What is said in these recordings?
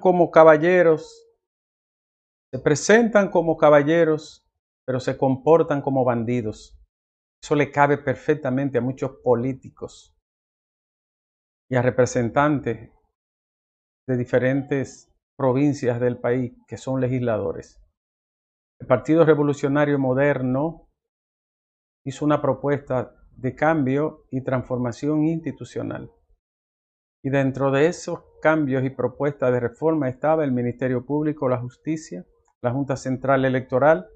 como caballeros, se presentan como caballeros, pero se comportan como bandidos. Eso le cabe perfectamente a muchos políticos y a representantes de diferentes provincias del país que son legisladores. El Partido Revolucionario Moderno hizo una propuesta de cambio y transformación institucional. Y dentro de esos cambios y propuestas de reforma estaba el Ministerio Público, la Justicia, la Junta Central Electoral,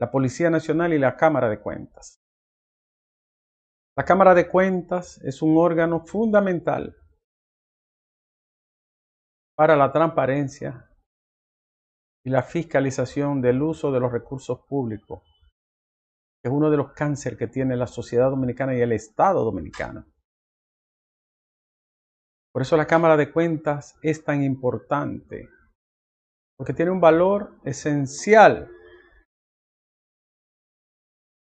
la Policía Nacional y la Cámara de Cuentas. La Cámara de Cuentas es un órgano fundamental para la transparencia y la fiscalización del uso de los recursos públicos, es uno de los cánceres que tiene la sociedad dominicana y el Estado dominicano. Por eso la Cámara de Cuentas es tan importante, porque tiene un valor esencial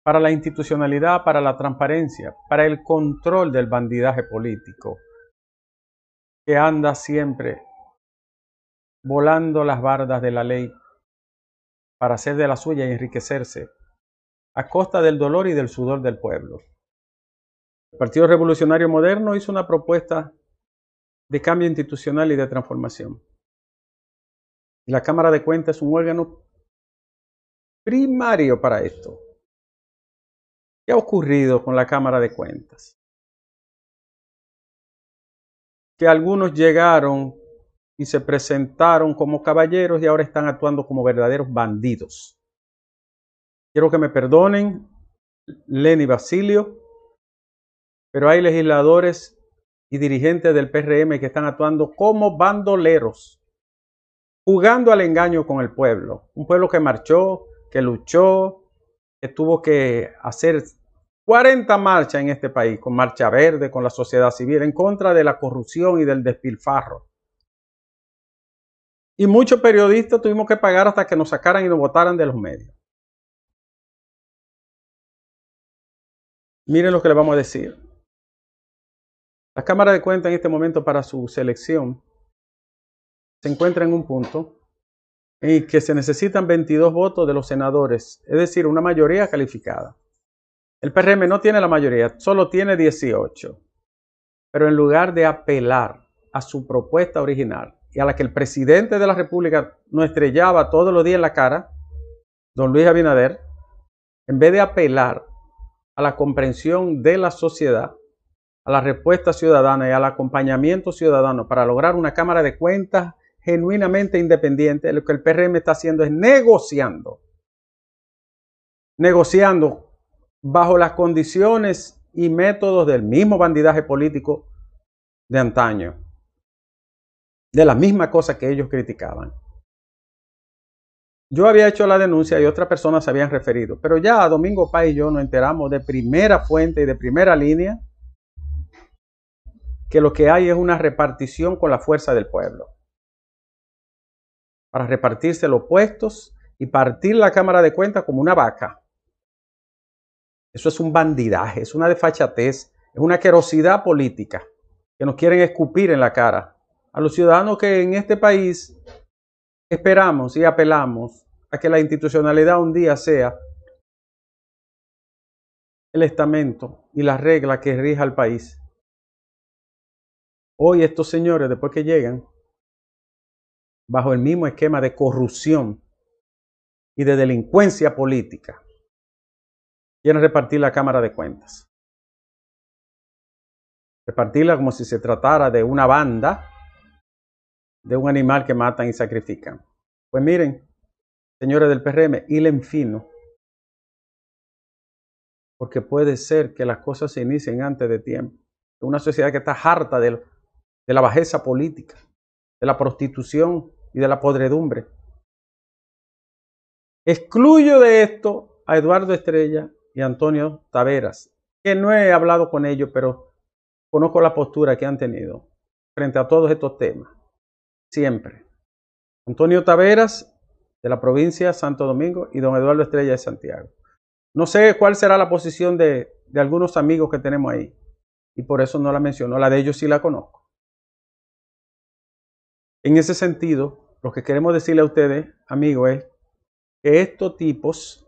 para la institucionalidad, para la transparencia, para el control del bandidaje político, que anda siempre volando las bardas de la ley para hacer de la suya y enriquecerse a costa del dolor y del sudor del pueblo. El Partido Revolucionario Moderno hizo una propuesta de cambio institucional y de transformación. La Cámara de Cuentas es un órgano primario para esto. ¿Qué ha ocurrido con la Cámara de Cuentas? Que algunos llegaron y se presentaron como caballeros y ahora están actuando como verdaderos bandidos. Quiero que me perdonen, Lenny Basilio, pero hay legisladores y dirigentes del PRM que están actuando como bandoleros, jugando al engaño con el pueblo. Un pueblo que marchó, que luchó, que tuvo que hacer 40 marchas en este país, con Marcha Verde, con la sociedad civil, en contra de la corrupción y del despilfarro. Y muchos periodistas tuvimos que pagar hasta que nos sacaran y nos votaran de los medios. Miren lo que le vamos a decir. La Cámara de Cuentas en este momento para su selección se encuentra en un punto en que se necesitan 22 votos de los senadores, es decir, una mayoría calificada. El PRM no tiene la mayoría, solo tiene 18. Pero en lugar de apelar a su propuesta original y a la que el presidente de la República nos estrellaba todos los días en la cara, don Luis Abinader, en vez de apelar a la comprensión de la sociedad, a la respuesta ciudadana y al acompañamiento ciudadano para lograr una Cámara de Cuentas genuinamente independiente, lo que el PRM está haciendo es negociando, negociando bajo las condiciones y métodos del mismo bandidaje político de antaño, de la misma cosa que ellos criticaban. Yo había hecho la denuncia y otras personas se habían referido, pero ya Domingo Paz y yo nos enteramos de primera fuente y de primera línea que lo que hay es una repartición con la fuerza del pueblo. Para repartirse los puestos y partir la Cámara de Cuentas como una vaca. Eso es un bandidaje, es una desfachatez, es una querosidad política que nos quieren escupir en la cara a los ciudadanos que en este país esperamos y apelamos a que la institucionalidad un día sea el estamento y la regla que rija al país. Hoy estos señores, después que llegan, bajo el mismo esquema de corrupción y de delincuencia política, quieren repartir la Cámara de Cuentas. Repartirla como si se tratara de una banda, de un animal que matan y sacrifican. Pues miren, señores del PRM, hilen fino, porque puede ser que las cosas se inicien antes de tiempo. Una sociedad que está harta de, de la bajeza política, de la prostitución y de la podredumbre. Excluyo de esto a Eduardo Estrella y Antonio Taveras, que no he hablado con ellos, pero conozco la postura que han tenido frente a todos estos temas. Siempre. Antonio Taveras, de la provincia de Santo Domingo, y don Eduardo Estrella de Santiago. No sé cuál será la posición de, de algunos amigos que tenemos ahí, y por eso no la menciono. La de ellos sí la conozco. En ese sentido, lo que queremos decirle a ustedes, amigos, es que estos tipos,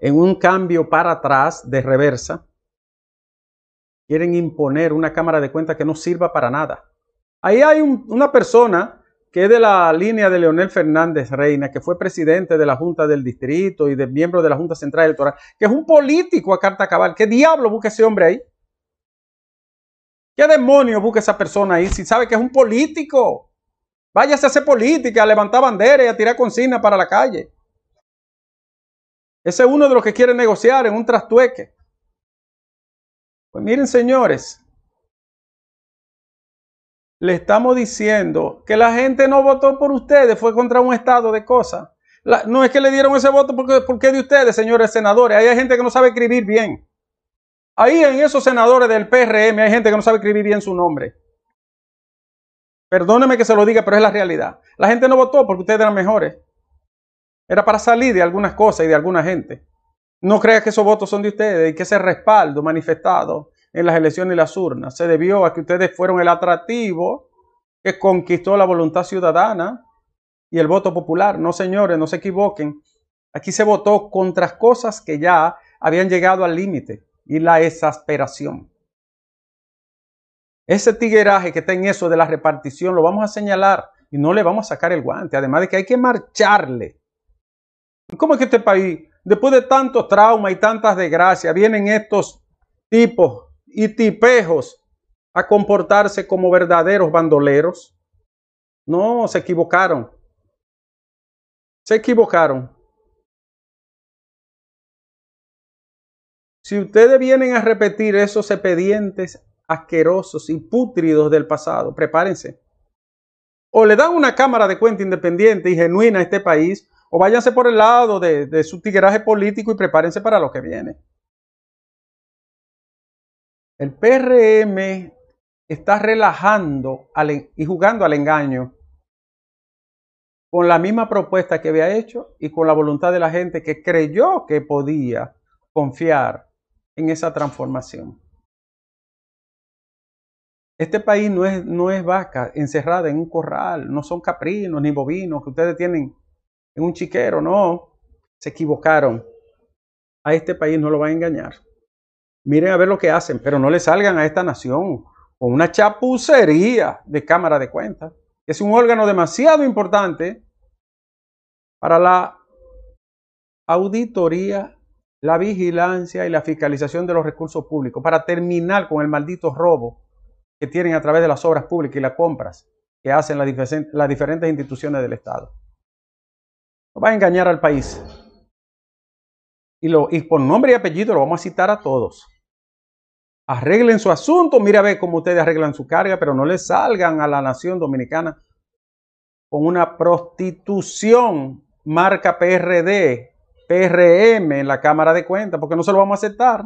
en un cambio para atrás de reversa, quieren imponer una cámara de cuentas que no sirva para nada. Ahí hay una persona que es de la línea de Leonel Fernández Reina, que fue presidente de la Junta del Distrito y de miembro de la Junta Central Electoral, que es un político a carta cabal. ¿Qué diablo busca ese hombre ahí? ¿Qué demonio busca esa persona ahí si sabe que es un político? Váyase a hacer política, a levantar bandera y a tirar consignas para la calle. Ese es uno de los que quiere negociar en un trastueque. Pues miren, señores, le estamos diciendo que la gente no votó por ustedes, fue contra un estado de cosas. no es que le dieron ese voto porque, porque de ustedes, señores senadores. Hay gente que no sabe escribir bien. Ahí en esos senadores del PRM hay gente que no sabe escribir bien su nombre. Perdóneme que se lo diga, pero es la realidad. La gente no votó porque ustedes eran mejores. Era para salir de algunas cosas y de alguna gente. No crea que esos votos son de ustedes y que ese respaldo manifestado en las elecciones y las urnas se debió a que ustedes fueron el atractivo que conquistó la voluntad ciudadana y el voto popular. No, señores, no se equivoquen. Aquí se votó contra cosas que ya habían llegado al límite y la exasperación. Ese tigueraje que está en eso de la repartición lo vamos a señalar y no le vamos a sacar el guante. Además de que hay que marcharle. ¿Cómo es que este país Después de tanto trauma y tantas desgracias, vienen estos tipos y tipejos a comportarse como verdaderos bandoleros. No, se equivocaron. Se equivocaron. Si ustedes vienen a repetir esos expedientes asquerosos y pútridos del pasado, prepárense. O le dan una cámara de cuenta independiente y genuina a este país, o váyanse por el lado de, su tigueraje político y prepárense para lo que viene. El PRM está relajando y jugando al engaño con la misma propuesta que había hecho y con la voluntad de la gente que creyó que podía confiar en esa transformación. Este país no es, no es vaca encerrada en un corral, no son caprinos ni bovinos que ustedes tienen en un chiquero, no, se equivocaron. A este país no lo van a engañar. Miren a ver lo que hacen, pero no le salgan a esta nación con una chapucería de Cámara de Cuentas. Es un órgano demasiado importante para la auditoría, la vigilancia y la fiscalización de los recursos públicos, para terminar con el maldito robo que tienen a través de las obras públicas y las compras que hacen las diferentes instituciones del Estado. No va a engañar al país. Y, lo, y por nombre y apellido lo vamos a citar a todos. Arreglen su asunto, mira a ver cómo ustedes arreglan su carga, pero no le salgan a la nación dominicana con una prostitución marca PRD, PRM en la Cámara de Cuentas, porque no se lo vamos a aceptar.